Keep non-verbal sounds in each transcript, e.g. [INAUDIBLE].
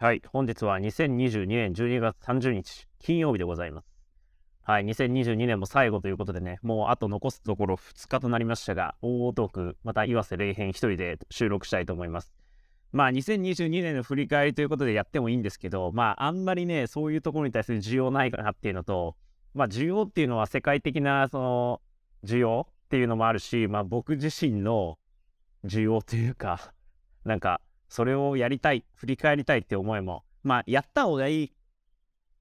はい、本日は2022年12月30日、金曜日でございます。はい、2022年も最後ということでね、もうあと残すところ2日となりましたが、大々トーク、また岩瀬霊編一人で収録したいと思います。まあ、2022年の振り返りということでやってもいいんですけど、まあ、あんまりね、そういうところに対する需要ないかなっていうのと、まあ、需要っていうのは世界的な、その、需要っていうのもあるし、まあ、僕自身の需要というか、なんか、それをやりたい、振り返りたいって思いも、まあ、やった方がいい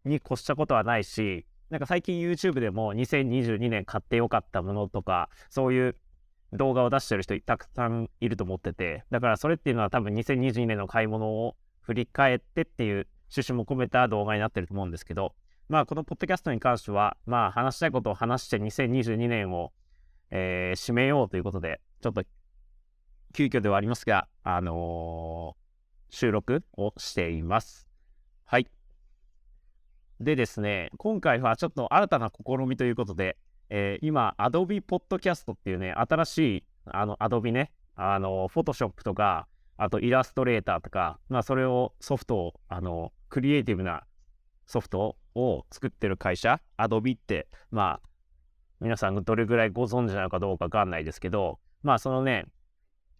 に越したことはないし、なんか最近 YouTube でも2022年買ってよかったものとか、そういう動画を出してる人たくさんいると思ってて、だからそれっていうのは多分2022年の買い物を振り返ってっていう趣旨も込めた動画になってると思うんですけど、まあこのポッドキャストに関しては、まあ話したいことを話して2022年を、えー締めようということで、ちょっと急遽ではありますが、あのー収録をしています。はい。でですね、今回はちょっと新たな試みということで、えー今、Adobe Podcast っていうね、新しい、あの、Adobe ね、あの、Photoshop とか、あとイラストレーターとか、まあ、それをソフトを、あの、クリエイティブなソフトを作ってる会社、Adobe って、まあ、皆さんどれぐらいご存知なのかどうかわかんないですけど、まあ、そのね、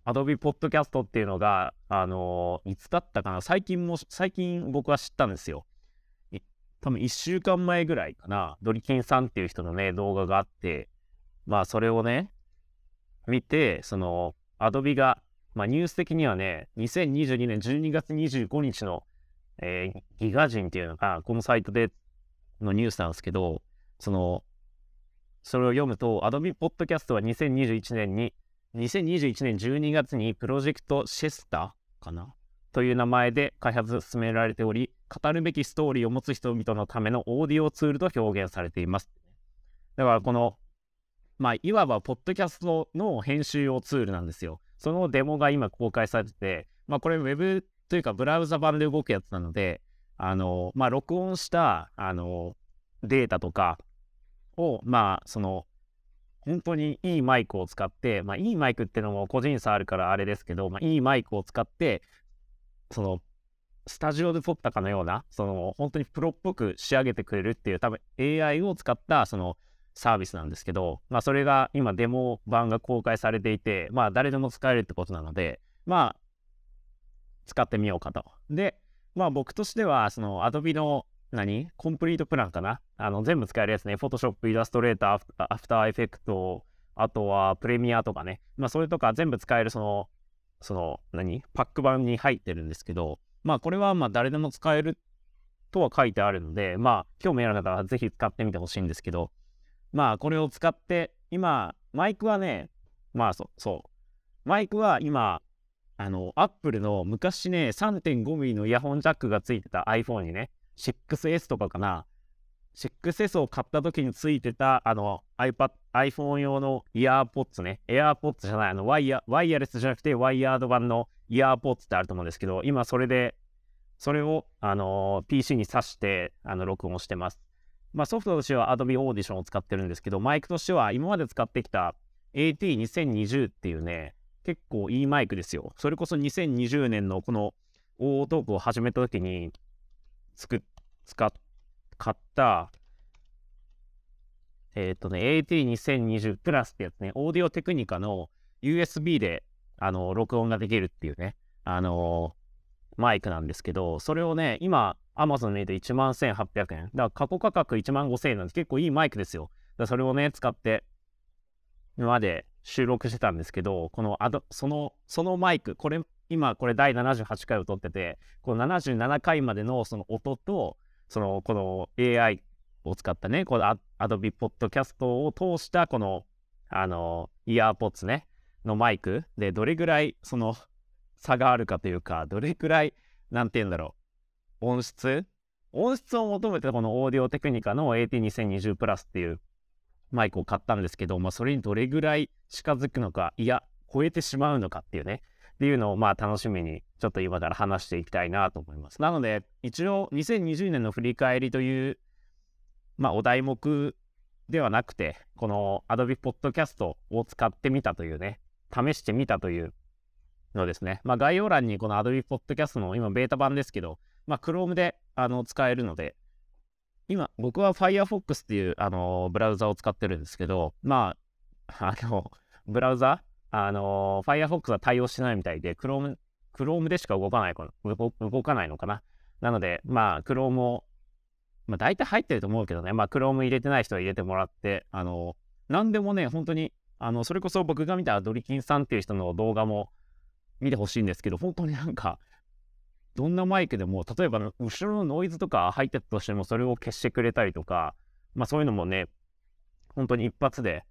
Adobe Podcast っていうのが、あのいつだったかな？最近も、最近僕は知ったんですよ。多分1週間前ぐらいかな、ドリキンさんっていう人のね、動画があって、まあそれをね、見て、その、Adobe が、まあニュース的にはね、2022年12月25日の、えーギガ人っていうのが、このサイトでのニュースなんですけど、その、それを読むと、Adobe Podcast は2021年に、2021年12月にプロジェクトシェスタかな？という名前で開発進められており、語るべきストーリーを持つ人々のためのオーディオツールと表現されています。だからこの、まあ、いわばポッドキャストの編集用ツールなんですよ。そのデモが今公開されてて、まあ、これウェブというかブラウザ版で動くやつなので、あの、まあ、録音した、あの、データとかを、まあ、その、本当にいいマイクを使って、まあ、いいマイクってのも個人差あるからあれですけど、まあ、いいマイクを使って、その、スタジオで撮ったかのような、その、本当にプロっぽく仕上げてくれるっていう、多分 AI を使った、その、サービスなんですけど、まあ、それが今デモ版が公開されていて、まあ、誰でも使えるってことなので、まあ、使ってみようかと。で、まあ、僕としては、その、Adobe の、何？コンプリートプランかな？あの、全部使えるやつね。Photoshop、Illustrator、After Effects、あとはプレミアとかね。まあ、それとか全部使える、その、その、何？パック版に入ってるんですけど、まあ、これはまあ、誰でも使えるとは書いてあるので、まあ、興味ある方はぜひ使ってみてほしいんですけど、まあ、これを使って、今、マイクはね、まあ、そうそう。マイクは今、あの、アップルの昔ね、3.5ミリのイヤホンジャックがついてた iPhone にね、6S とかかな、6S を買った時についてた、あの、iPad、iPhone 用のイヤーポッツね、AirPods じゃない、あの、ワイヤ、ワイヤレスじゃなくて、ワイヤード版のイヤーポッツってあると思うんですけど、今それで、それを、あの PC に挿して、あの、録音してます。まあ、ソフトとしては Adobe Audition を使ってるんですけど、マイクとしては今まで使ってきた AT2020 っていうね、結構いいマイクですよ。それこそ2020年のこの大トークを始めた時に作っ、使っ、買った、えっ、とね、AT2020 プラスってやつね、オーディオテクニカの USB で、あの、録音ができるっていうね、あのマイクなんですけど、それをね、今、Amazon で1万1800円。だから過去価格1万5000円なんで結構いいマイクですよ。だそれをね、使って、今まで収録してたんですけど、このアド、その、そのマイク、これ、今これ第78回を撮ってて、この77回までのその音と、その、この AI を使ったね、この Adobe Podcast を通したこの、あの、イヤーポッツね、のマイクでどれぐらいその差があるかというか、どれくらい、なんて言うんだろう、音質？音質を求めてこのオーディオテクニカの AT2020 プラスっていうマイクを買ったんですけど、まあ、それにどれぐらい近づくのか、いや、超えてしまうのかっていうね、っていうのをまあ楽しみにちょっと今から話していきたいなと思います。なので、一応2020年の振り返りという、まあお題目ではなくて、この Adobe Podcast を使ってみたというね、試してみたというのですね。まあ概要欄にこの Adobe Podcast の今ベータ版ですけど、まあ、Chrome であの使えるので、今、僕は Firefox っていう、あのブラウザを使ってるんですけど、まあ、あの、ブラウザ、あの Firefox は対応してないみたいで、Chrome、Chrome でしか動かない動かないのかな。なので、まあ、Chrome を、まあ、大体入ってると思うけどね、まあ、Chrome 入れてない人は入れてもらって、あの、なんでもね、本当に、あの、それこそ僕が見たドリキンさんっていう人の動画も見てほしいんですけど、本当になんか、どんなマイクでも、例えば後ろのノイズとか入ってたとしても、それを消してくれたりとか、まあそういうのもね、本当に一発で、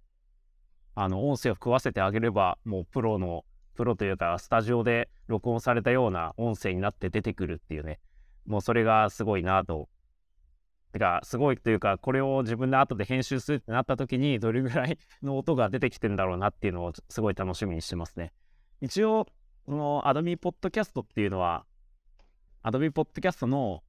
あの、音声を食わせてあげれば、もうプロの、プロというか、スタジオで録音されたような音声になって出てくるっていうね、もうそれがすごいなと。てか、すごいというか、これを自分で後で編集するってなった時に、どれぐらいの音が出てきてんだろうなっていうのをすごい楽しみにしてますね。一応、この Adobe Podcast っていうのは、Adobe Podcast の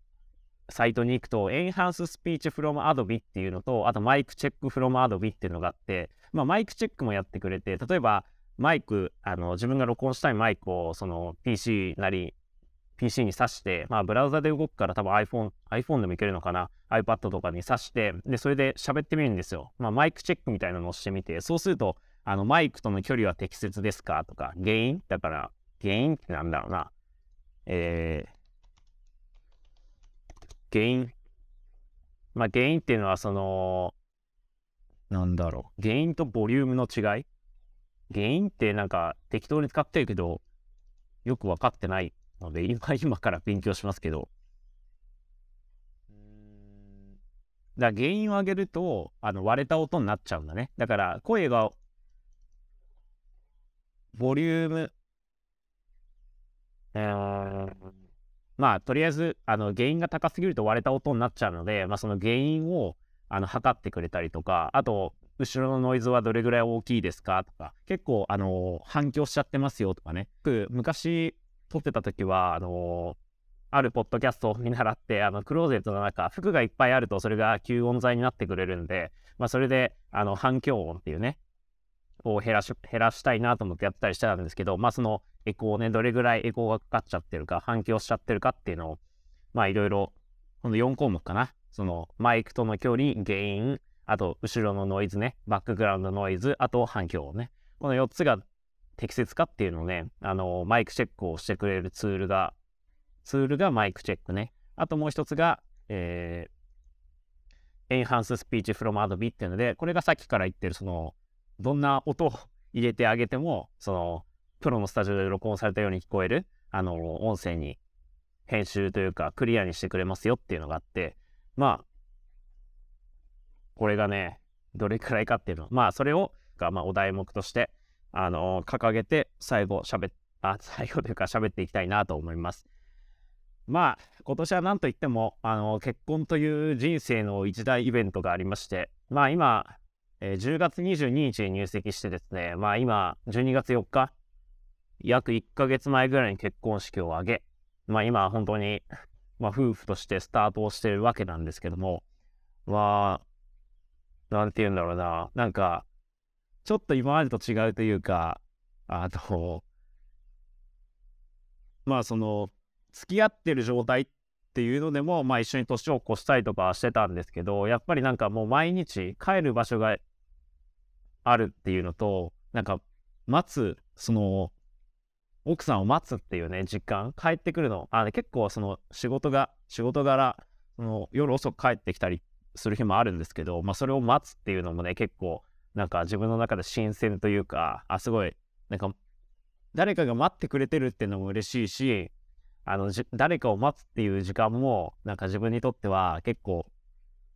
サイトに行くと、Enhance Speech from Adobe っていうのと、あとマイクチェック from Adobe っていうのがあって、まあ、マイクチェックもやってくれて、例えば、マイク、あの、自分が録音したいマイクを、その PC なり、PC に挿して、まあ、ブラウザで動くから多分 iPhone、iPhone でもいけるのかな ?iPad とかに挿して、で、それで喋ってみるんですよ。まあ、マイクチェックみたいなのをしてみて、そうすると、あの、マイクとの距離は適切ですかとか、原因？だから、原因ってなんだろうな。えー、原因？まあ、原因っていうのは、その、なんだろう。原因とボリュームの違い？原因ってなんか適当に使ってるけど、よく分かってないので、今、今から勉強しますけど。だ原因を上げると、あの割れた音になっちゃうんだね。だから声が、ボリューム、えー、まあ、とりあえず、あの、原因が高すぎると割れた音になっちゃうので、まあ、その原因を、あの、測ってくれたりとか、あと、後ろのノイズはどれぐらい大きいですか？とか、結構、あの、反響しちゃってますよとかね。昔、撮ってた時は、あのあるポッドキャストを見習って、あの、クローゼットの中、服がいっぱいあると、それが吸音材になってくれるんで、まあ、それで、あの、反響音っていうね、を減らし、減らしたいなと思ってやったりしてたんですけど、まあ、そのエコーね、どれぐらいエコーがかかっちゃってるか、反響しちゃってるかっていうのを、まあ、いろいろ、この4項目かな。その、マイクとの距離、原因、あと、後ろのノイズね、バックグラウンドノイズ、あと、反響音ね。この4つが適切かっていうのをね、あの、マイクチェックをしてくれるツールが、ツールがマイクチェックね。あともう一つが、えー、Enhance Speech from Adobe っていうので、これがさっきから言ってる、その、どんな音を入れてあげても、その、プロのスタジオで録音されたように聞こえる、あの、音声に編集というか、クリアにしてくれますよっていうのがあって、まあ、これがね、どれくらいかっていうの。まあ、それを、が、まあ、お題目として、あの、掲げて、最後、喋っ、あ、最後というか、喋っていきたいなと思います。まあ、今年は何と言っても、あの、結婚という人生の一大イベントがありまして、まあ今、えー、10月22日に入籍してですね、まあ今、12月4日、約1ヶ月前ぐらいに結婚式を挙げ、まあ今、本当に、まあ夫婦としてスタートをしてるわけなんですけども、まあ、なんて言うんだろうな、なんか、ちょっと今までと違うというか、あと、まあその、付き合ってる状態っていうのでも、まあ一緒に年を越したりとかしてたんですけど、やっぱりなんかもう毎日帰る場所があるっていうのと、なんか待つ、その、奥さんを待つっていうね、時間、帰ってくるの。あ結構その仕事が、仕事柄、その夜遅く帰ってきたりする日もあるんですけど、まあそれを待つっていうのもね、結構なんか自分の中で新鮮というか、あ、すごい、なんか誰かが待ってくれてるっていうのも嬉しいし、あの、誰かを待つっていう時間も、なんか自分にとっては結構、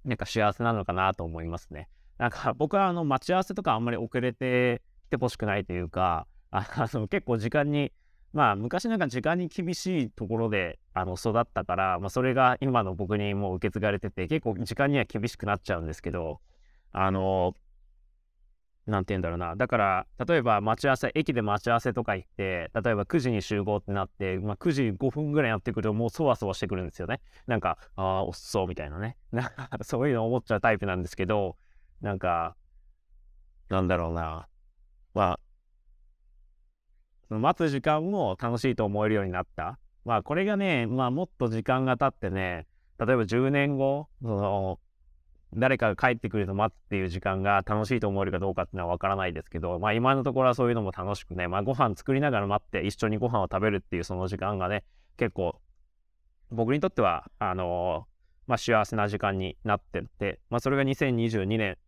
なんか幸せなのかなと思いますね。なんか僕はあの待ち合わせとかあんまり遅れてきてほしくないというか、[LAUGHS] あの結構時間に、まあ昔なんか時間に厳しいところであの育ったから、まあそれが今の僕にもう受け継がれてて、結構時間には厳しくなっちゃうんですけど、あの、なんて言うんだろうな。だから、例えば待ち合わせ、駅で待ち合わせとか行って、例えば9時に集合ってなって、まあ、9時5分ぐらいやってくると、もうそわそわしてくるんですよね。なんか、ああ、遅そうみたいなね。なんか、そういうの思っちゃうタイプなんですけど、なんか、なんだろうな。まあ、待つ時間も楽しいと思えるようになった。まあこれがね、まあもっと時間が経ってね、例えば10年後、その、誰かが帰ってくるの待つっていう時間が楽しいと思えるかどうかっていうのはわからないですけど、まあ今のところはそういうのも楽しくね、まあご飯作りながら待って一緒にご飯を食べるっていうその時間がね、結構僕にとっては、あのー、まあ幸せな時間になってて、まあそれが2022年、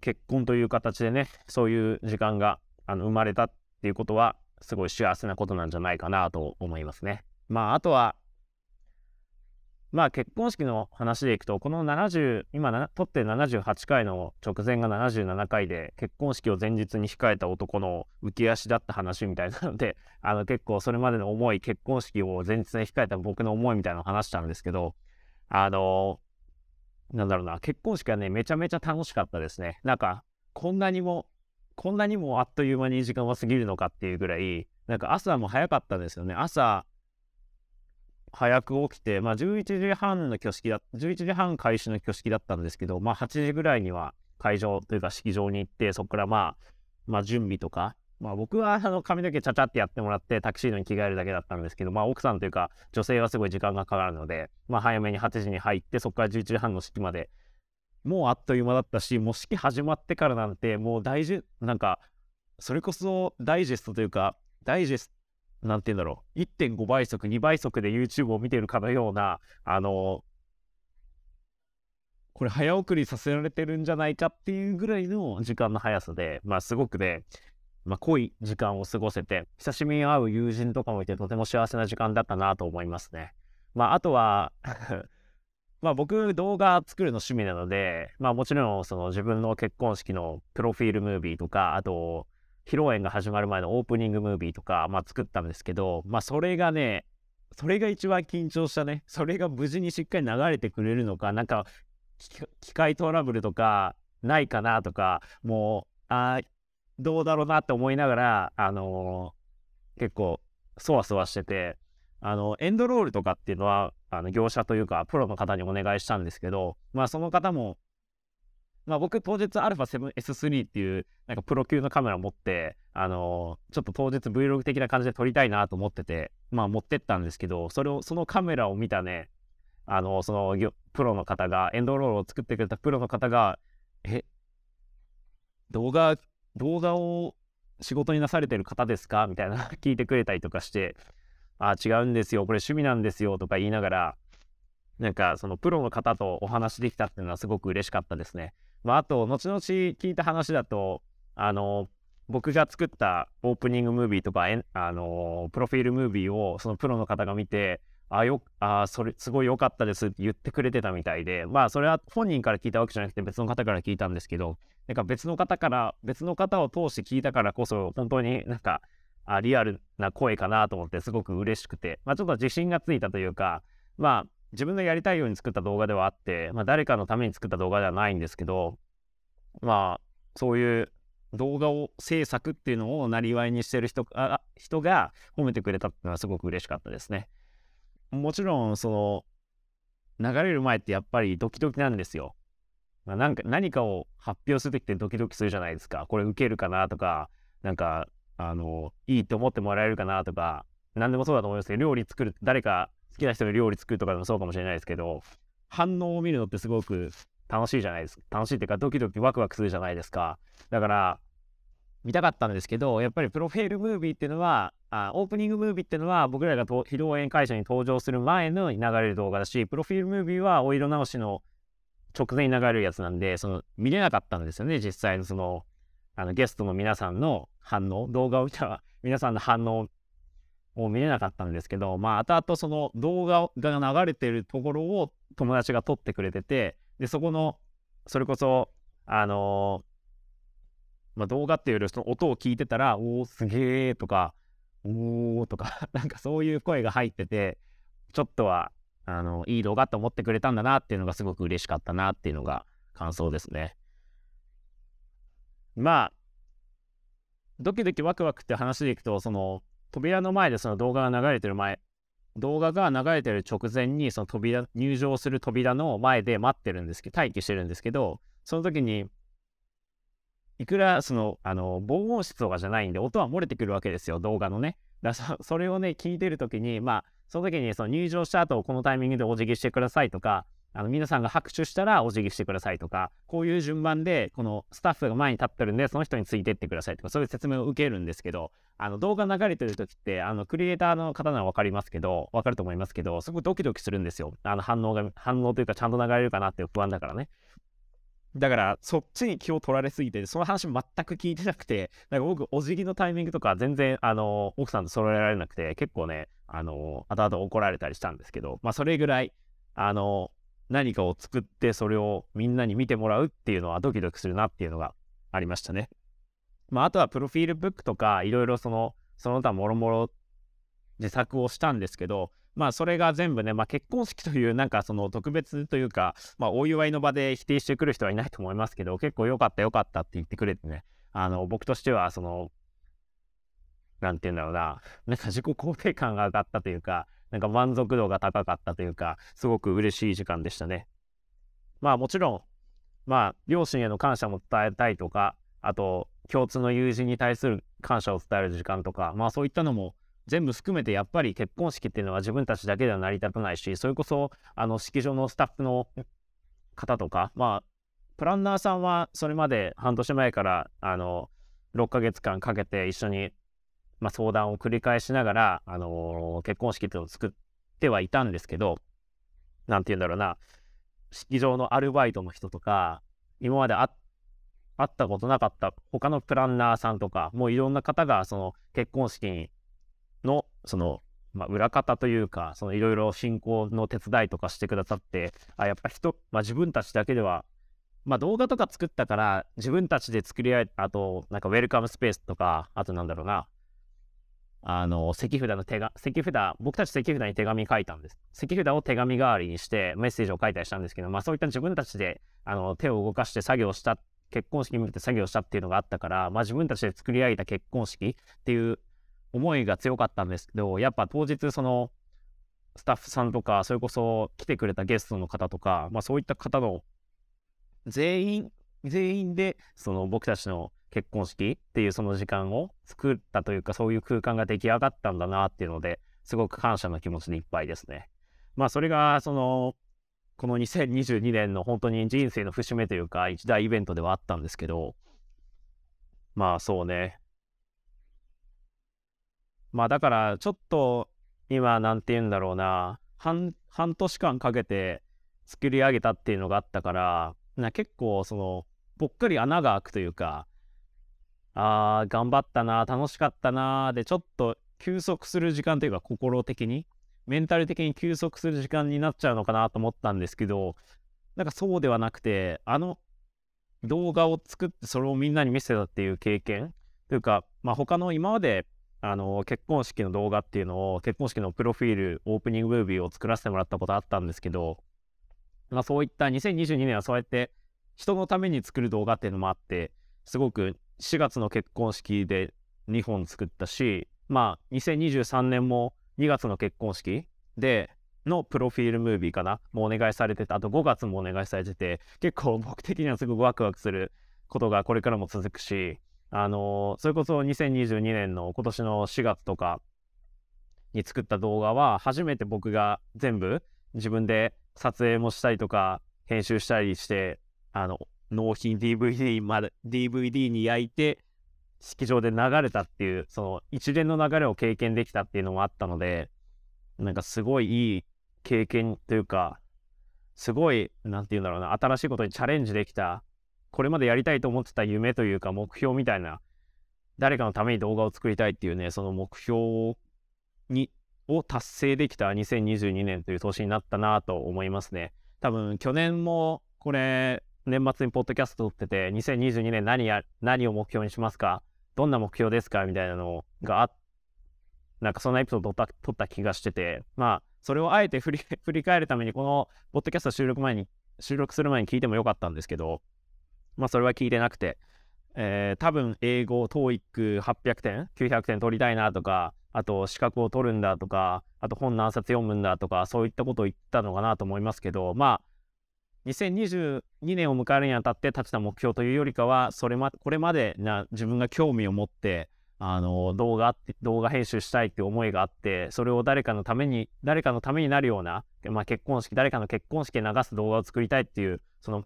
結婚という形でね、そういう時間があの生まれたっっていうことは、すごい幸せなことなんじゃないかなと思いますね。まああとは、まあ結婚式の話でいくと、この70、今な撮って78回の直前が77回で、結婚式を前日に控えた男の浮き足だった話みたいなので、[LAUGHS] あの結構それまでの思い、結婚式を前日に控えた僕の思いみたいなのを話したんですけど、あのなんだろうな、結婚式はね、めちゃめちゃ楽しかったですね。なんか、こんなにも、こんなにもあっという間に時間は過ぎるのかっていうぐらい、なんか朝も早かったんですよね。朝、早く起きて、まあ、11時半の挙式だ、11時半開始の挙式だったんですけど、まあ、8時ぐらいには会場というか式場に行って、そこからまあ、まあ、準備とか、まあ、僕はあの髪の毛ちゃちゃってやってもらってタキシードに着替えるだけだったんですけど、まあ、奥さんというか女性はすごい時間がかかるので、まあ、早めに8時に入って、そこから11時半の式まで、もうあっという間だったし、もう式始まってからなんて、もう大事、なんか、それこそダイジェストというか、ダイジェストなんて言うんだろう、1.5倍速、2倍速で YouTube を見てるかのような、あの、これ早送りさせられてるんじゃないかっていうぐらいの時間の速さで、まあすごくね、まあ濃い時間を過ごせて、久しぶりに会う友人とかもいてとても幸せな時間だったなと思いますね。まああとはまあ僕動画作るの趣味なので、まあもちろんその自分の結婚式のプロフィールムービーとか、あと披露宴が始まる前のオープニングムービーとか、まあ、作ったんですけど、まあ、それがね、それが一番緊張したね。それが無事にしっかり流れてくれるのか、なんか、機械トラブルとかないかなとか、もう、あどうだろうなって思いながら、あのー、結構、そわそわしてて、あの、エンドロールとかっていうのは、あの、業者というか、プロの方にお願いしたんですけど、まあ、その方も、まあ、僕当日 α7S3 っていうなんかプロ級のカメラ持って、あのー、ちょっと当日 Vlog 的な感じで撮りたいなと思ってて、まあ持ってったんですけど、それを、そのカメラを見たね、あのー、そのプロの方が、エンドロールを作ってくれたプロの方が、え、動画、動画を仕事になされてる方ですか？みたいな [LAUGHS] 聞いてくれたりとかして、あ、違うんですよ、これ趣味なんですよとか言いながら、なんかそのプロの方とお話できたっていうのはすごく嬉しかったですね。まあ、あと、後々聞いた話だと、あの、僕が作ったオープニングムービーとか、あの、プロフィールムービーをそのプロの方が見て、あ、よ、あ、それ、すごい良かったですって言ってくれてたみたいで、まあ、それは本人から聞いたわけじゃなくて別の方から聞いたんですけど、なんか別の方から、別の方を通して聞いたからこそ、本当になんか、あリアルな声かなと思ってすごく嬉しくて、まあ、ちょっと自信がついたというか、まあ、自分のやりたいように作った動画ではあって、まあ、誰かのために作った動画ではないんですけど、まあ、そういう動画を制作っていうのをなりわいにしてる人あ人が褒めてくれたっていうのはすごく嬉しかったですね。もちろん、その、流れる前ってやっぱりドキドキなんですよ。まあ、なんか何かを発表するときってドキドキするじゃないですか。これ受けるかなとか、なんか、あの、いいって思ってもらえるかなとか、何でもそうだと思いますけど、料理作る、誰か好きな人に料理作るとかでもそうかもしれないですけど、反応を見るのってすごく楽しいじゃないですか。楽しいっていうか、ドキドキワクワクするじゃないですか。だから、見たかったんですけど、やっぱりプロフィールムービーっていうのは、あオープニングムービーっていうのは、僕らが披露宴会社に登場する前の流れる動画だし、プロフィールムービーはお色直しの直前に流れるやつなんで、その見れなかったんですよね、実際のその、あのゲストの皆さんの反応、動画を見たら皆さんの反応を見れなかったんですけど、まあ、後々その動画が流れてるところを友達が撮ってくれてて、で、そこの、それこそ、あのー、まあ、動画っていうよりその音を聞いてたら、おー、すげーとか、おーとか [LAUGHS] なんかそういう声が入ってて、ちょっとは、あの、いい動画って思ってくれたんだなっていうのがすごく嬉しかったなっていうのが感想ですね。まあ、ドキドキワクワクって話でいくと、その、扉の前でその動画が流れてる前、動画が流れてる直前にその扉、入場する扉の前で待ってるんですけど、待機してるんですけど、その時に、いくらその、あの、防音室とかじゃないんで、音は漏れてくるわけですよ、動画のね。だそそれをね、聞いてるときに、まあ、その時にその入場した後、このタイミングでお辞儀してくださいとか、あの皆さんが拍手したらお辞儀してくださいとか、こういう順番で、このスタッフが前に立ってるんで、その人についてってくださいとか、そういう説明を受けるんですけど、あの動画流れてる時って、あのクリエイターの方なら分かりますけど、分かると思いますけど、すごくドキドキするんですよ。あの反応が、反応というかちゃんと流れるかなっていう不安だからね。だから、そっちに気を取られすぎて、その話全く聞いてなくて、なんか僕、お辞儀のタイミングとか全然、あの、奥さんと揃えられなくて、結構ね、あの、後々怒られたりしたんですけど、まあ、それぐらい、あの、何かを作って、それをみんなに見てもらうっていうのはドキドキするなっていうのがありましたね。まあ、あとは、プロフィールブックとか、いろいろその、その他もろもろ自作をしたんですけど、まあそれが全部ね、まあ結婚式というなんかその特別というか、まあお祝いの場で否定してくる人はいないと思いますけど、結構良かった良かったって言ってくれてね、あの僕としてはその、なんて言うんだろうな、なんか自己肯定感が上がったというか、なんか満足度が高かったというか、すごく嬉しい時間でしたね。まあもちろん、まあ両親への感謝も伝えたいとか、あと共通の友人に対する感謝を伝える時間とか、まあそういったのも全部含めてやっぱり結婚式っていうのは自分たちだけでは成り立たないし、それこそあの式場のスタッフの方とか、まあ、プランナーさんはそれまで半年前からあの6ヶ月間かけて一緒に、まあ、相談を繰り返しながら、あのー、結婚式っていうのを作ってはいたんですけど、なんて言うんだろうな、式場のアルバイトの人とか、今まで会ったことなかった他のプランナーさんとか、もういろんな方がその結婚式の、その、まあ、裏方というか、そのいろいろ進行の手伝いとかしてくださって、あ、やっぱ人、まあ、自分たちだけでは、まあ、動画とか作ったから、自分たちで作り合え、あと、なんかウェルカムスペースとか、あとなんだろうな、あの、石札の手が、石札、僕たち石札に手紙書いたんです。石札を手紙代わりにしてメッセージを書いたりしたんですけど、まあそういった自分たちで、あの、手を動かして作業した、結婚式に向けて作業したっていうのがあったから、まあ自分たちで作り上げた結婚式っていう思いが強かったんですけど、やっぱ当日そのスタッフさんとか、それこそ来てくれたゲストの方とか、まあそういった方の全員、全員でその僕たちの結婚式っていうその時間を作ったというか、そういう空間が出来上がったんだなっていうので、すごく感謝の気持ちでいっぱいですね。まあそれがその、この2022年の本当に人生の節目というか、一大イベントではあったんですけど、まあそうね、まあだからちょっと今なんて言うんだろうな半半年間かけて作り上げたっていうのがあったからな結構そのぽっかり穴が開くというかあー頑張ったな楽しかったなでちょっと休息する時間というか心的にメンタル的に休息する時間になっちゃうのかなと思ったんですけどなんかそうではなくてあの動画を作ってそれをみんなに見せたっていう経験というかまあ他の今まであの結婚式の動画っていうのを結婚式のプロフィールオープニングムービーを作らせてもらったことあったんですけど、まあ、そういった2022年はそうやって人のために作る動画っていうのもあってすごく4月の結婚式で2本作ったしまあ2023年も2月の結婚式でのプロフィールムービーかなもうお願いされててあと5月もお願いされてて結構僕的にはすごくワクワクすることがこれからも続くしあのそれこそ2022年の今年の4月とかに作った動画は初めて僕が全部自分で撮影もしたりとか編集したりしてあの納品 DVD まで DVD に焼いて式場で流れたっていうその一連の流れを経験できたっていうのもあったのでなんかすごいいい経験というかすごい何て言うんだろうな新しいことにチャレンジできたこれまでやりたいと思ってた夢というか目標みたいな、誰かのために動画を作りたいっていうね、その目標に、を達成できた2022年という年になったなと思いますね。多分去年もこれ年末にポッドキャスト撮ってて2022年何や何を目標にしますか？どんな目標ですか？みたいなのがあなんかそんなエピソードを撮った気がしてて。まあそれをあえて振り [LAUGHS] 振り返るためにこのポッドキャスト収録前に収録する前に聞いてもよかったんですけどまあそれは聞いてなくて、えー、多分英語、TOEIC800 点、900点取りたいなとか、あと資格を取るんだとか、あと本何冊読むんだとか、そういったことを言ったのかなと思いますけど、まあ、2022年を迎えるにあたって立てた目標というよりかは、それま、これまでな自分が興味を持って、あの動画動画編集したいって思いがあってそれを誰かのために誰かのためになるような、まあ、結婚式誰かの結婚式で流す動画を作りたいっていうその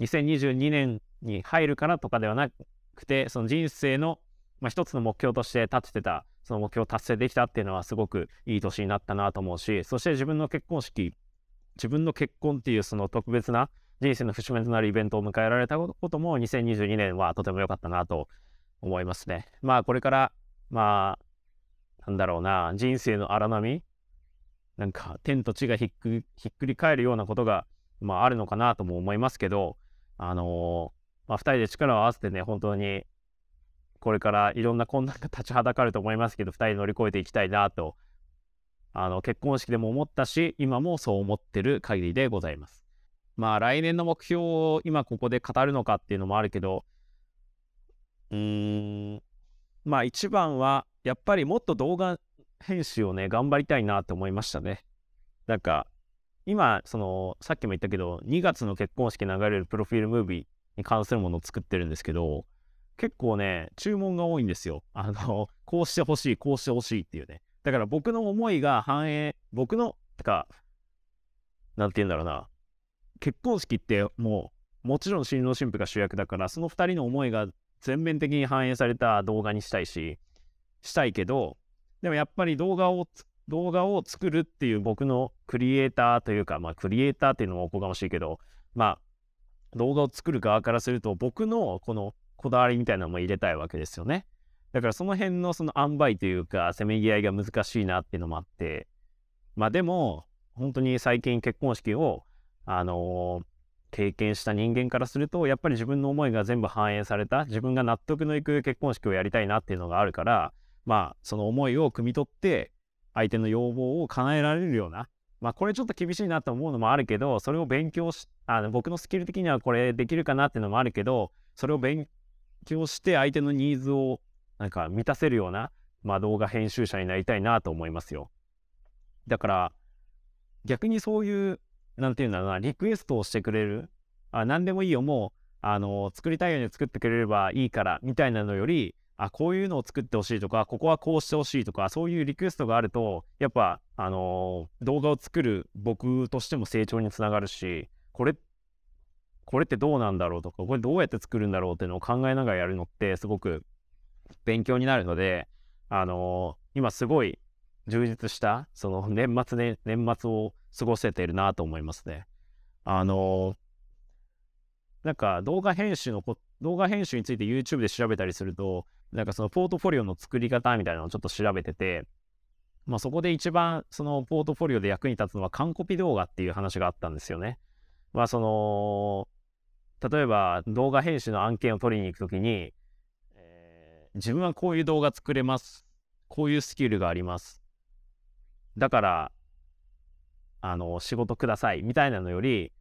2022年に入るからとかではなくてその人生の、まあ、一つの目標として立ててたその目標を達成できたっていうのはすごくいい年になったなと思うしそして自分の結婚式自分の結婚っていうその特別な人生の節目となるイベントを迎えられたことも2022年はとても良かったなと思いますね。まあこれから、まあ、なんだろうな、人生の荒波、なんか天と地がひっくひっくり返るようなことが、まあ、あるのかなとも思いますけど、あのー、まあ、2人で力を合わせてね、本当にこれからいろんな困難が立ちはだかると思いますけど、2人乗り越えていきたいなと、あの結婚式でも思ったし、今もそう思ってる限りでございます。まあ来年の目標を今ここで語るのかっていうのもあるけど、うーん、まあ一番は、やっぱりもっと動画編集をね、頑張りたいなって思いましたね。なんか、今、その、さっきも言ったけど、2月の結婚式流れるプロフィールムービーに関するものを作ってるんですけど、結構ね、注文が多いんですよ。あの、こうしてほしい、こうしてほしいっていうね。だから僕の思いが反映、僕の、てか、なんて言うんだろうな。結婚式ってもう、もちろん新郎新婦が主役だから、その2人の思いが全面的に反映された動画にしたいし、したいけど、でもやっぱり動画を、動画を作るっていう僕のクリエイターというか、まあクリエイターっていうのもおこがましいけど、まあ動画を作る側からすると僕のこのこだわりみたいなのも入れたいわけですよね。だからその辺のその塩梅というか、せめぎ合いが難しいなっていうのもあって、まあでも、本当に最近結婚式を、あのー、経験した人間からすると、やっぱり自分の思いが全部反映された、自分が納得のいく結婚式をやりたいなっていうのがあるから、まあ、その思いを汲み取って、相手の要望を叶えられるような、まあ、これちょっと厳しいなと思うのもあるけど、それを勉強し、あの僕のスキル的にはこれできるかなっていうのもあるけど、それを勉強して相手のニーズをなんか満たせるような、まあ、動画編集者になりたいなと思いますよ。だから、逆にそういう、なんていうんだろうな、リクエストをしてくれる、あ何でもいいよ、もう、あの、作りたいように作ってくれればいいから、みたいなのより、あ、こういうのを作ってほしいとか、ここはこうしてほしいとか、そういうリクエストがあると、やっぱ、あのー、動画を作る僕としても成長につながるし、これ、これってどうなんだろうとか、これどうやって作るんだろうっていうのを考えながらやるのって、すごく勉強になるので、あのー、今すごい充実した、その年末ね、年末を過ごせているなと思いますね。あのー、なんか動画編集のこ、動画編集について YouTube で調べたりすると、なんかそのポートフォリオの作り方みたいなのをちょっと調べてて、まあそこで一番そのポートフォリオで役に立つのは完コピ動画っていう話があったんですよね。まあその、例えば動画編集の案件を取りに行くときに、自分はこういう動画作れます。こういうスキルがあります。だから、あの、仕事くださいみたいなのより、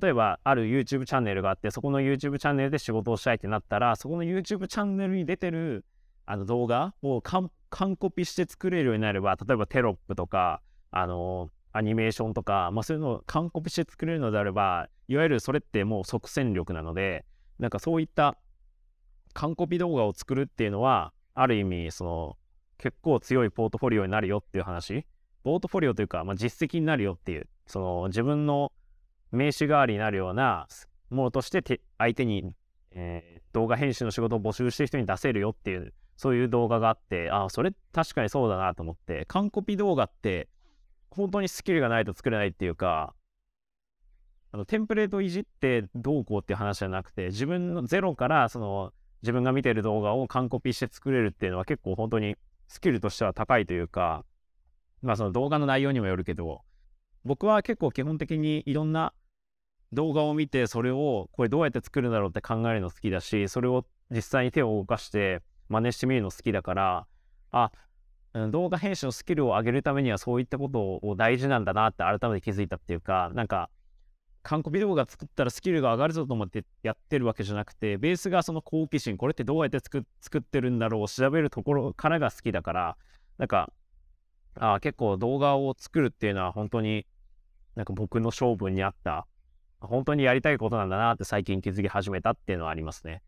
例えばある YouTube チャンネルがあって、そこの YouTube チャンネルで仕事をしたいってなったら、そこの YouTube チャンネルに出てるあの動画を完コピして作れるようになれば、例えばテロップとか、あのアニメーションとか、まあそういうのを完コピして作れるのであれば、いわゆるそれってもう即戦力なので、なんかそういった完コピ動画を作るっていうのは、ある意味、その結構強いポートフォリオになるよっていう話。ポートフォリオというか、まあ、実績になるよっていう、その自分の名刺代わりになるようなものとして相手に、えー、動画編集の仕事を募集してる人に出せるよっていうそういう動画があってあそれ確かにそうだなと思って完コピ動画って本当にスキルがないと作れないっていうかあのテンプレートいじってどうこうっていう話じゃなくて自分のゼロからその自分が見てる動画を完コピして作れるっていうのは結構本当にスキルとしては高いというかまあその動画の内容にもよるけど僕は結構基本的にいろんな動画を見てそれをこれどうやって作るんだろうって考えるの好きだしそれを実際に手を動かして真似してみるの好きだからあ動画編集のスキルを上げるためにはそういったことを大事なんだなって改めて気づいたっていうかなんか韓国動画作ったらスキルが上がるぞと思ってやってるわけじゃなくてベースがその好奇心これってどうやって作作ってるんだろう調べるところからが好きだからなんかあ結構動画を作るっていうのは本当になんか僕の性分に合った本当にやりたいことなんだなって最近気づき始めたっていうのはありますね。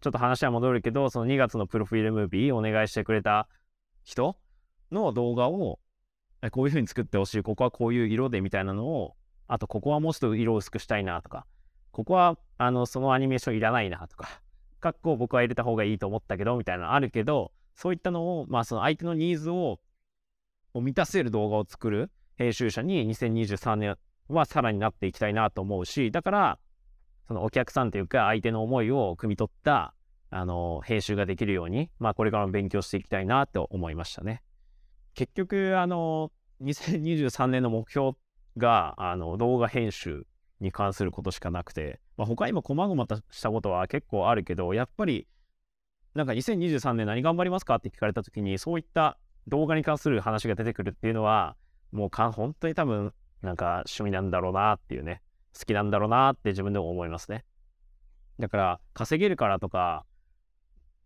ちょっと話は戻るけど、その2月のプロフィールムービーお願いしてくれた人の動画を、こういう風に作ってほしい、ここはこういう色でみたいなのを、あとここはもうちょっと色薄くしたいなとか、ここはあのそのアニメーションいらないなとか、[LAUGHS] かっこ僕は入れた方がいいと思ったけどみたいなのあるけど、そういったのを、まあその相手のニーズを満たせる動画を作る編集者に2023年はさらになっていきたいなと思うし、だから、そのお客さんというか相手の思いを汲み取ったあの編集ができるように、まあ、これからも勉強していきたいなと思いましたね。結局あの2023年の目標があの動画編集に関することしかなくて、まあ、他にも細々としたことは結構あるけどやっぱりなんか2023年何頑張りますかって聞かれた時にそういった動画に関する話が出てくるっていうのはもうか本当に多分なんか趣味なんだろうなっていうね好きなんだろうなって自分でも思いますね。だから稼げるからとか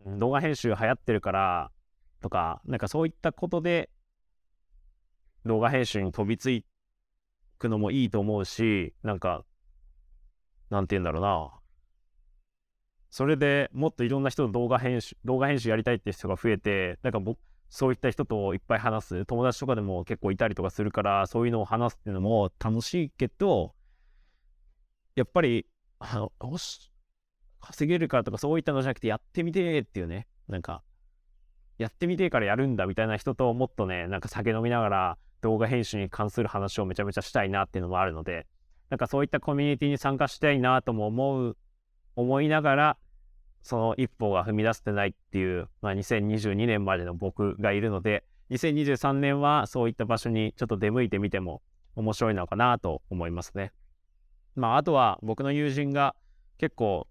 動画編集流行ってるからとかなんかそういったことで動画編集に飛びついくのもいいと思うしなんかなんて言うんだろうな。それでもっといろんな人の動画編集動画編集やりたいって人が増えてなんか僕そういった人といっぱい話す。友達とかでも結構いたりとかするからそういうのを話すっていうのも楽しいけどやっぱり、あの、よし、稼げるかとかそういったのじゃなくて、やってみてーっていうね、なんか、やってみてからやるんだみたいな人ともっとね、なんか酒飲みながら動画編集に関する話をめちゃめちゃしたいなっていうのもあるので、なんかそういったコミュニティに参加したいなとも思う、思いながら、その一歩が踏み出せてないっていう、まあ、2022年までの僕がいるので、2023年はそういった場所にちょっと出向いてみても面白いのかなと思いますね。まあ、あとは僕の友人が結構、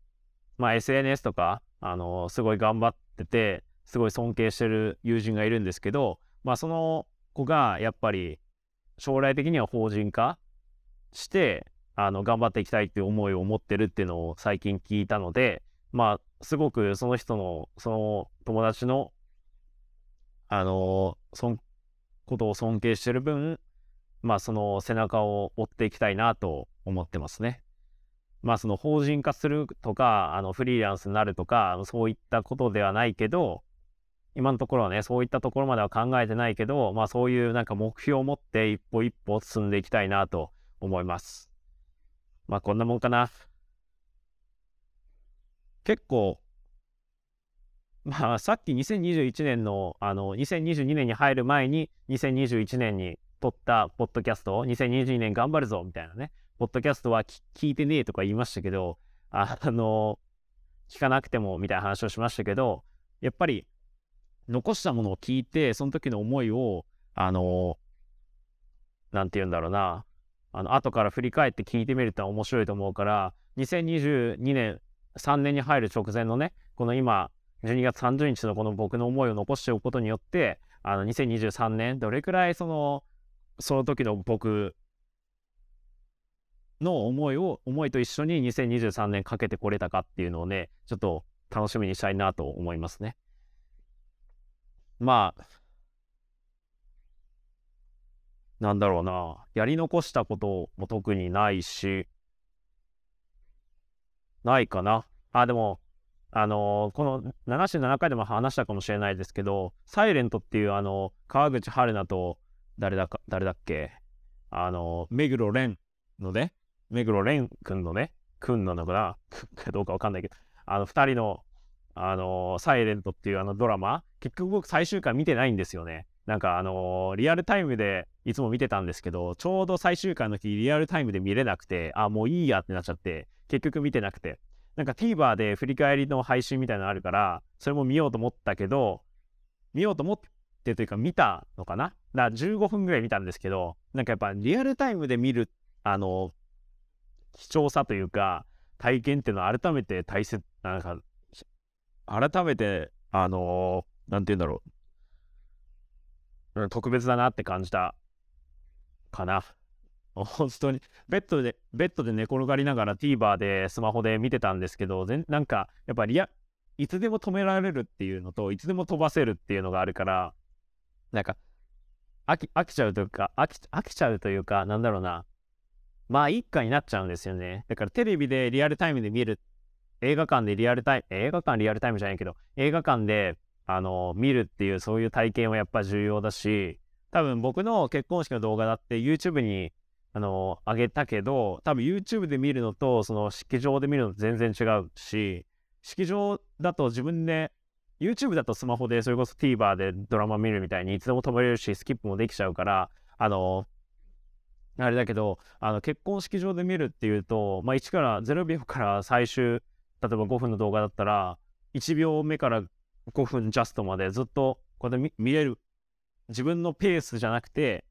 まあ、SNS とか、あの、すごい頑張ってて、すごい尊敬してる友人がいるんですけど、まあ、その子がやっぱり将来的には法人化してあの頑張っていきたいっていう思いを持ってるっていうのを最近聞いたのでまあすごくその人のその友達のあのそんことを尊敬してる分まあその背中を追っていきたいなと思ってますね。まあその法人化するとか、あのフリーランスになるとか、そういったことではないけど、今のところはね、そういったところまでは考えてないけど、まあそういうなんか目標を持って一歩一歩進んでいきたいなと思います。まあこんなもんかな。結構、まあさっき2021年の、あの、2022年に入る前に2021年に撮ったポッドキャスト、2022年頑張るぞみたいなね、ポッドキャストは聞いてねえとか言いましたけど、あの、聞かなくてもみたいな話をしましたけど、やっぱり残したものを聞いて、その時の思いを、あの、なんて言うんだろうな、あの、後から振り返って聞いてみると面白いと思うから、2022年、3年に入る直前のね、この今、12月30日のこの僕の思いを残しておくことによって、あの、2023年、どれくらいその、その時の僕の思いを、思いと一緒に2023年かけてこれたかっていうのをね、ちょっと楽しみにしたいなと思いますね。まあ、なんだろうな。やり残したことも特にないし、ないかな。あ、でも、あのー、この77回でも話したかもしれないですけど、サイレントっていうあの、川口春奈と誰だか、誰だっけ？あの、目黒蓮のね、目黒蓮くんのね、くんなのかな？か [LAUGHS] どうかわかんないけど、あの、二人の、あのサイレントっていうあのドラマ、結局僕最終回見てないんですよね。なんかあのー、リアルタイムでいつも見てたんですけど、ちょうど最終回の日リアルタイムで見れなくて、あ、もういいやってなっちゃって、結局見てなくて。なんか TVer で振り返りの配信みたいなのあるから、それも見ようと思ったけど、見ようと思ってというか見たのかな？だから15分ぐらい見たんですけど、なんかやっぱリアルタイムで見る、あの、貴重さというか、体験っていうのは改めて大切、なんか、改めて、あのー、なんて言うんだろう、特別だなって感じたかな。[LAUGHS] 本当に、ベッドで、ベッドで寝転がりながら TVer でスマホで見てたんですけど、なんか、やっぱりや、いつでも止められるっていうのと、いつでも飛ばせるっていうのがあるから、なんか、飽き、飽きちゃうというか、飽き、飽きちゃうというか、なんだろうな。まあ、一家になっちゃうんですよね。だからテレビでリアルタイムで見る映画館でリアルタイム、映画館リアルタイムじゃないけど、映画館で、あの、見るっていう、そういう体験はやっぱ重要だし、多分僕の結婚式の動画だって YouTube に、あの、上げたけど、多分 YouTube で見るのと、その式場で見るのと全然違うし、式場だと自分で YouTube だとスマホでそれこそ TVer でドラマ見るみたいにいつでも止めれるし、スキップもできちゃうから、あの、あれだけど、あの結婚式場で見るっていうと、まあ、1から0秒から最終、例えば5分の動画だったら、1秒目から5分ジャストまでずっとこうやって見れる。自分のペースじゃなくて、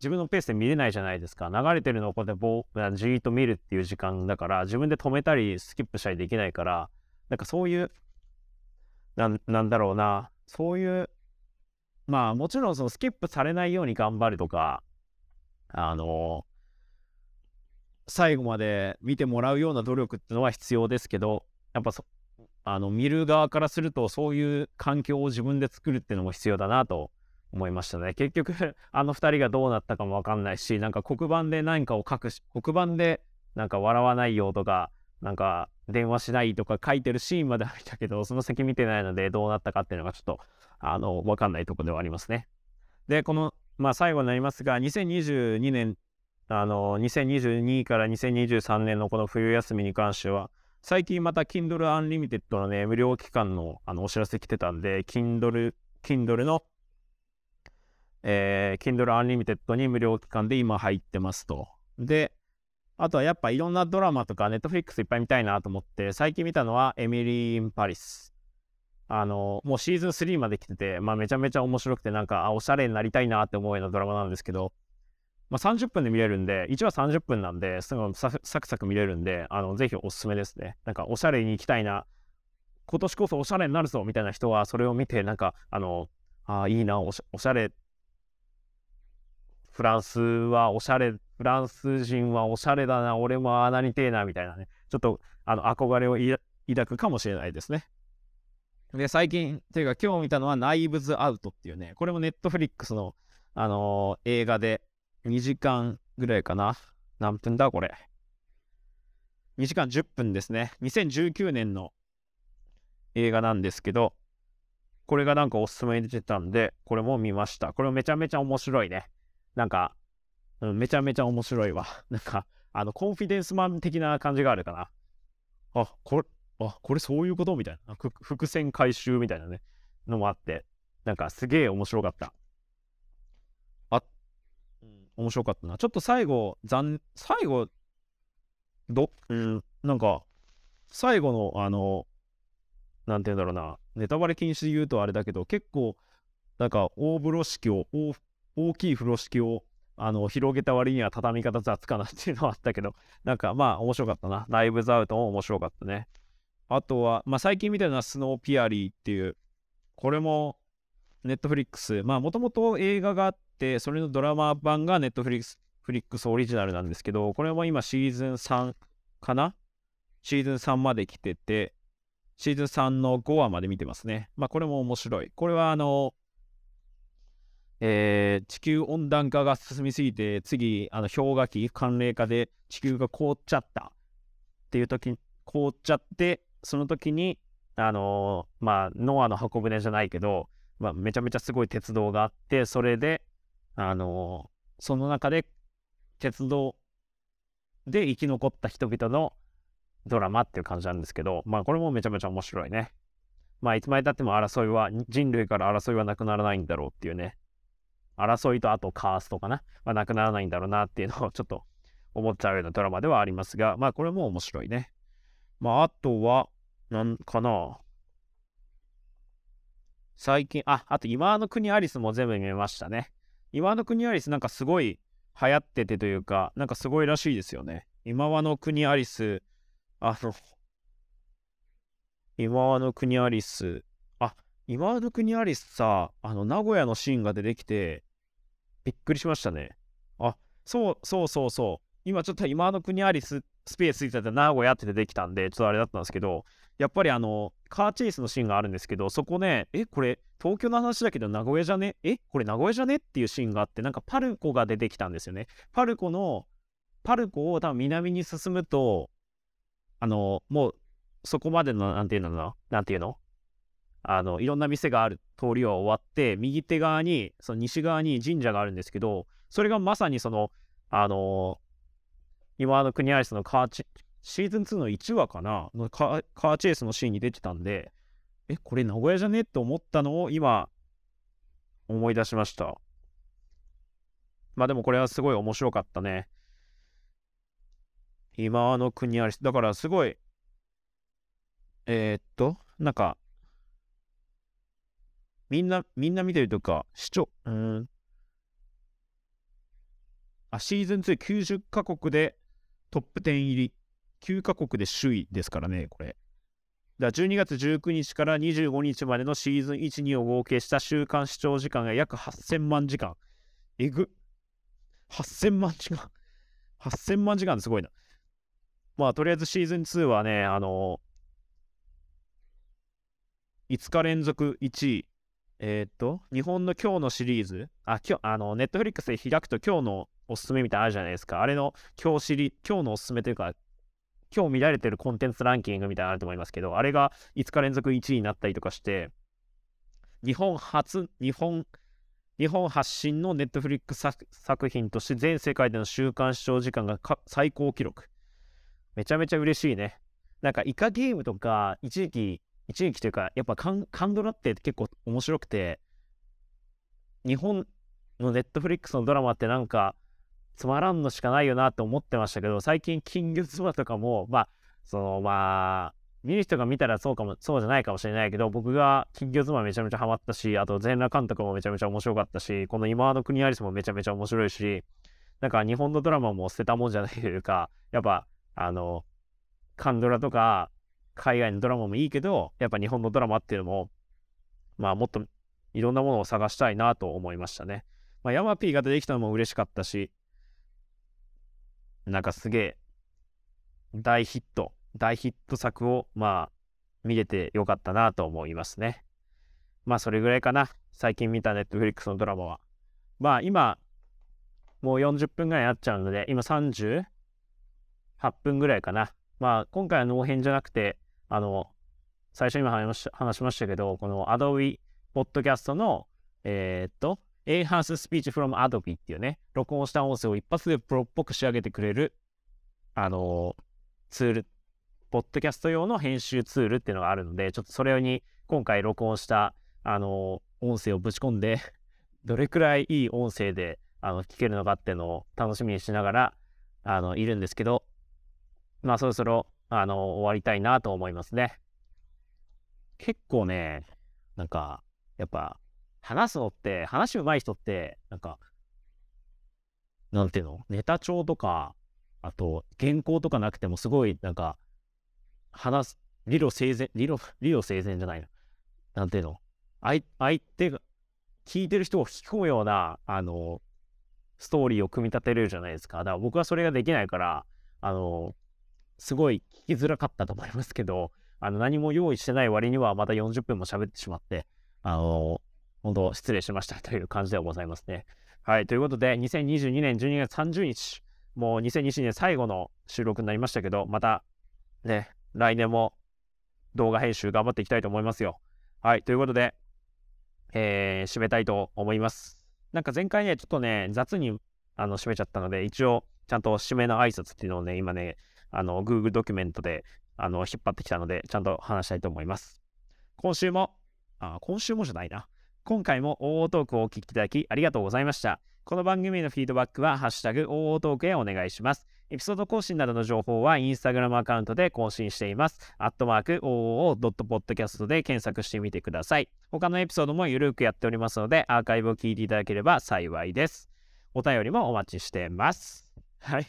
自分のペースで見れないじゃないですか。流れてるのをこうやってぼじーっと見るっていう時間だから、自分で止めたりスキップしたりできないから、なんかそういうななんだろうな、そういう、まあもちろんそのスキップされないように頑張るとか、あの、最後まで見てもらうような努力ってのは必要ですけど、やっぱそ、あの、見る側からすると、そういう環境を自分で作るっていうのも必要だなと思いましたね。結局、[LAUGHS] あの2人がどうなったかもわかんないし、なんか黒板で何かを書くし、黒板でなんか笑わないよとか、なんか電話しないとか書いてるシーンまであったけど、その先見てないのでどうなったかっていうのがちょっと、あの、わかんないとこではありますね。で、この、まあ最後になりますが、2022年、あの、2022から2023年のこの冬休みに関しては、最近また Kindle Unlimited のね、無料期間のあのお知らせ来てたんで、Kindle、Kindle の、えー、Kindle Unlimited に無料期間で今入ってますと。で、あとはやっぱいろんなドラマとかネットフリックスいっぱい見たいなと思って、最近見たのはエミリー・イン・パリス。あの、もうシーズン3まで来てて、まあめちゃめちゃ面白くて、なんか、あ、おしゃれになりたいなって思うようなドラマなんですけど、まあ30分で見れるんで、1話30分なんで、すぐサクサク見れるんで、あの、ぜひおすすめですね。なんか、おしゃれに行きたいな、今年こそおしゃれになるぞみたいな人は、それを見て、なんか、あの、ああ、いいなおし、ゃれ、フランスはおしゃれ。フランス人はおしゃれだな、俺もああなりてえな、みたいなね、ちょっとあの憧れを抱くかもしれないですね。で、最近、というか今日見たのはナイブズ・アウトっていうね、これもネットフリックスの、あのー、映画で2時間ぐらいかな。何分だこれ。2時間10分ですね。2019年の映画なんですけど、これがなんかおすすめに出てたんで、これも見ました。これめちゃめちゃ面白いね。なんか、うん、めちゃめちゃ面白いわ。[LAUGHS] なんか、あの、コンフィデンスマン的な感じがあるかな。あ、これ、あ、これそういうこと？みたいな。伏線回収みたいなね、のもあって、なんかすげえ面白かった。面白かったな。ちょっと最後、残、最後、ど、うん、なんか、最後の、あの、なんて言うんだろうな、ネタバレ禁止で言うとあれだけど、結構、なんか、大風呂敷を、大きい風呂敷をあの、広げた割には畳み方雑かなっていうのはあったけど、なんかまあ面白かったな。ライブズアウトも面白かったね。あとは、まあ最近見たのはスノーピアリーっていう、これもネットフリックス、まあもともと映画があって、それのドラマ版がネットフリックスフリックスオリジナルなんですけど、これも今シーズン3かな？シーズン3まで来てて、シーズン3の5話まで見てますね。まあこれも面白い。これはあの、えー、地球温暖化が進みすぎて、次、あの氷河期、寒冷化で地球が凍っちゃったっていう時に、凍っちゃって、その時に、あのー、まあ、ノアの箱舟じゃないけど、まあ、めちゃめちゃすごい鉄道があって、それで、あの、その中で、鉄道で生き残った人々のドラマっていう感じなんですけど、まあ、これもめちゃめちゃ面白いね。まあ、いつまでたっても争いは、人類から争いはなくならないんだろうっていうね。争いとあとカーストかな、まあ、なくならないんだろうなっていうのをちょっと思っちゃうようなドラマではありますが、まあこれも面白いね。まああとは、なんかな。最近、あ、あと今の国アリスも全部見ましたね。今の国アリスなんかすごい流行っててというか、なんかすごいらしいですよね。今和の国アリス、あの、今和の国アリス、あ、今和の国アリスさ、あの、名古屋のシーンが出てきて、びっくりしましたね。あ、そう、そうそうそう。今ちょっと今の国アリススペースついてた名古屋って出てきたんで、ちょっとあれだったんですけど、やっぱりあの、カーチェイスのシーンがあるんですけど、そこね、え、これ、東京の話だけど名古屋じゃね？え、これ名古屋じゃね？っていうシーンがあって、なんかパルコが出てきたんですよね。パルコの、パルコを多分南に進むと、あの、もう、そこまでの、なんていうの、なんていうの？あの、いろんな店がある通りは終わって、右手側に、その西側に神社があるんですけど、それがまさにその、あの今の国アリスのカーチ、シーズン2の1話かな？のカーチェイスのシーンに出てたんで、え、これ名古屋じゃね？って思ったのを今、思い出しました。まあでもこれはすごい面白かったね。今の国アリス、だからすごい、えー、っと、なんか、みんな、みんな見てるとか、視聴、うん。あ、シーズン290カ国でトップ10入り。9カ国で首位ですからね、これ。だ12月19日から25日までのシーズン1、2を合計した週間視聴時間が約8000万時間。えぐ。8000万時間。8000万時間すごいな。まあ、とりあえずシーズン2はね、あの5日連続1位、えー、っと、日本の今日のシリーズ、あ、今日、あの、ネットフリックスで開くと今日のおすすめみたいなのあるじゃないですか。あれの今日シリ、今日のおすすめというか、今日見られてるコンテンツランキングみたいなのあると思いますけど、あれが5日連続1位になったりとかして、日本初、日本、日本発信のネットフリックス作品として全世界での週間視聴時間が最高記録。めちゃめちゃ嬉しいね。なんかイカゲームとか一時期一時期というか、やっぱカンカンドラって結構面白くて、日本のネットフリックスのドラマってなんか、つまらんのしかないよなって思ってましたけど、最近、金魚妻とかも、まあ、その、まあ、見る人が見たらそうかも、そうじゃないかもしれないけど、僕が金魚妻めちゃめちゃハマったし、あと全裸監督もめちゃめちゃ面白かったし、この今の国アリスもめちゃめちゃ面白いし、なんか日本のドラマも捨てたもんじゃないというか、やっぱ、あの、カンドラとか、海外のドラマもいいけど、やっぱ日本のドラマっていうのも、まあもっといろんなものを探したいなと思いましたね。まあ、ヤマピーが出てきたのも嬉しかったし、なんかすげえ大ヒット、大ヒット作をまあ見れてよかったなと思いますね。まあそれぐらいかな。最近見たネットフリックスのドラマは。まあ今、もう40分ぐらいになっちゃうので、今38分ぐらいかな。まあ今回はノー編じゃなくて、あの、最初に話しましたけど、この Adobe Podcast の、えー、っと、Enhance Speech from Adobe っていうね、録音した音声を一発でプロっぽく仕上げてくれる、あのツール、ポッドキャスト用の編集ツールっていうのがあるので、ちょっとそれに今回録音した、あの音声をぶち込んで、[LAUGHS] どれくらいいい音声であの聞けるのかっていうのを楽しみにしながら、あの、いるんですけど、まあそろそろあの、終わりたいなと思いますね。結構ね、なんか、やっぱ、話すのって、話上手い人って、なんか、なんていうの？ネタ帳とか、あと、原稿とかなくても、すごい、なんか、話す、理路整然、理路、理路整然じゃないの。なんていうの？相相手が、聞いてる人を引き込むような、あの、ストーリーを組み立てれるじゃないですか。だから僕はそれができないから、あの、すごい聞きづらかったと思いますけど、あの、何も用意してない割にはまた40分も喋ってしまって、あの、本当失礼しましたという感じではございますね。はい、ということで、2022年12月30日、もう2022年最後の収録になりましたけど、またね、来年も動画編集頑張っていきたいと思いますよ。はい、ということで、えー、締めたいと思います。なんか前回ね、ちょっとね、雑にあの締めちゃったので、一応、ちゃんと締めの挨拶っていうのをね、今ね、あの、Google ドキュメントで、あの、引っ張ってきたので、ちゃんと話したいと思います。今週も、あ、今週もじゃないな。今回も OO トークをお聞きいただきありがとうございました。この番組のフィードバックは、ハッシュタグ OO トークへお願いします。エピソード更新などの情報はインスタグラムアカウントで更新しています。アットマーク OOO.podcast で検索してみてください。他のエピソードもゆるくやっておりますので、アーカイブを聞いていただければ幸いです。お便りもお待ちしてます。はい。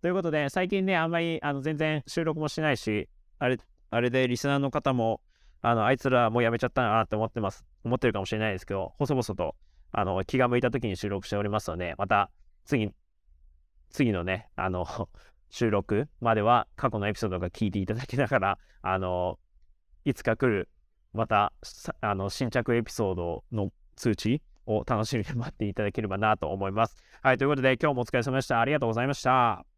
ということで、最近ね、あんまりあの全然収録もしないし、あれ、あれでリスナーの方も、あの、あいつらもうやめちゃったなって思ってます。思ってるかもしれないですけど、細々と、あの、気が向いた時に収録しておりますので、また、次、次のね、あの、[LAUGHS] 収録までは過去のエピソードが聞いていただきながら、あの、いつか来る、また、あの、新着エピソードの通知を楽しみに待っていただければなと思います。はい、ということで、今日もお疲れ様でした。ありがとうございました。